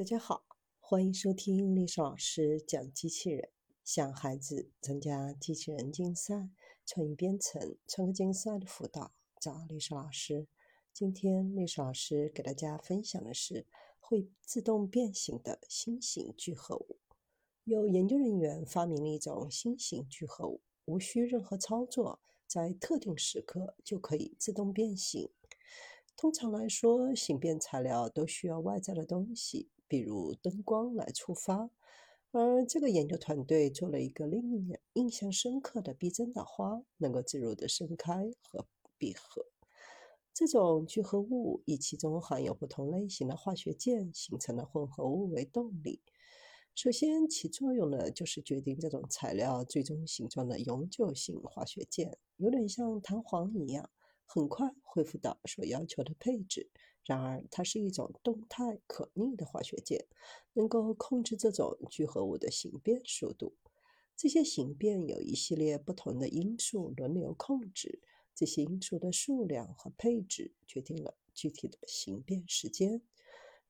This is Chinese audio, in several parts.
大家好，欢迎收听历史老师讲机器人，想孩子参加机器人竞赛、创意编程、创客竞赛的辅导，找历史老师。今天历史老师给大家分享的是会自动变形的新型聚合物。有研究人员发明了一种新型聚合物，无需任何操作，在特定时刻就可以自动变形。通常来说，形变材料都需要外在的东西。比如灯光来触发，而这个研究团队做了一个令人印象深刻的逼真的花，能够自如的盛开和闭合。这种聚合物以其中含有不同类型的化学键形成的混合物为动力。首先起作用的就是决定这种材料最终形状的永久性化学键，有点像弹簧一样，很快恢复到所要求的配置。然而，它是一种动态可逆的化学键，能够控制这种聚合物的形变速度。这些形变有一系列不同的因素轮流控制，这些因素的数量和配置决定了具体的形变时间。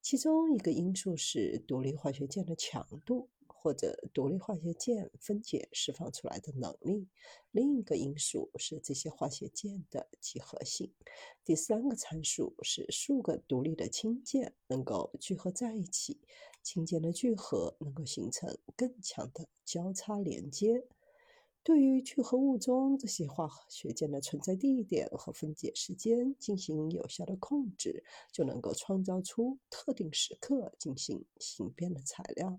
其中一个因素是独立化学键的强度。或者独立化学键分解释放出来的能力。另一个因素是这些化学键的几何性。第三个参数是数个独立的氢键能够聚合在一起，氢键的聚合能够形成更强的交叉连接。对于聚合物中这些化学键的存在地点和分解时间进行有效的控制，就能够创造出特定时刻进行形变的材料。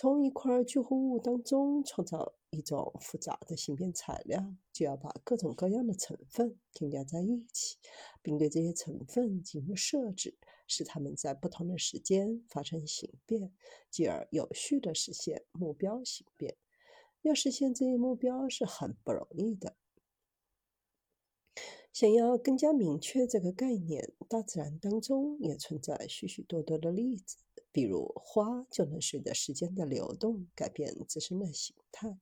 从一块聚合物当中创造一种复杂的形变材料，就要把各种各样的成分添加在一起，并对这些成分进行设置，使它们在不同的时间发生形变，继而有序地实现目标形变。要实现这一目标是很不容易的。想要更加明确这个概念，大自然当中也存在许许多多的例子。比如花就能随着时间的流动改变自身的形态。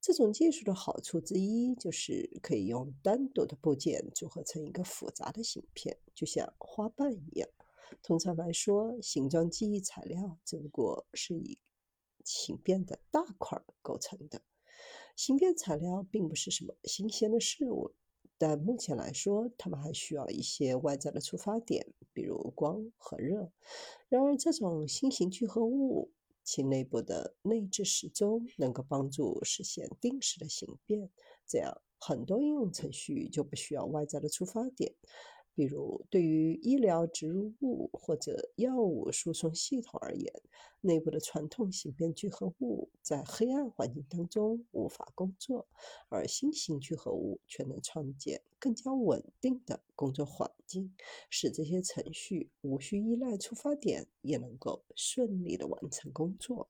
这种技术的好处之一就是可以用单独的部件组合成一个复杂的形片，就像花瓣一样。通常来说，形状记忆材料只不过是以形变的大块构成的。形变材料并不是什么新鲜的事物。但目前来说，它们还需要一些外在的触发点，比如光和热。然而，这种新型聚合物其内部的内置时钟能够帮助实现定时的形变，这样很多应用程序就不需要外在的触发点。比如，对于医疗植入物或者药物输送系统而言，内部的传统形变聚合物在黑暗环境当中无法工作，而新型聚合物却能创建更加稳定的工作环境，使这些程序无需依赖触发点也能够顺利的完成工作。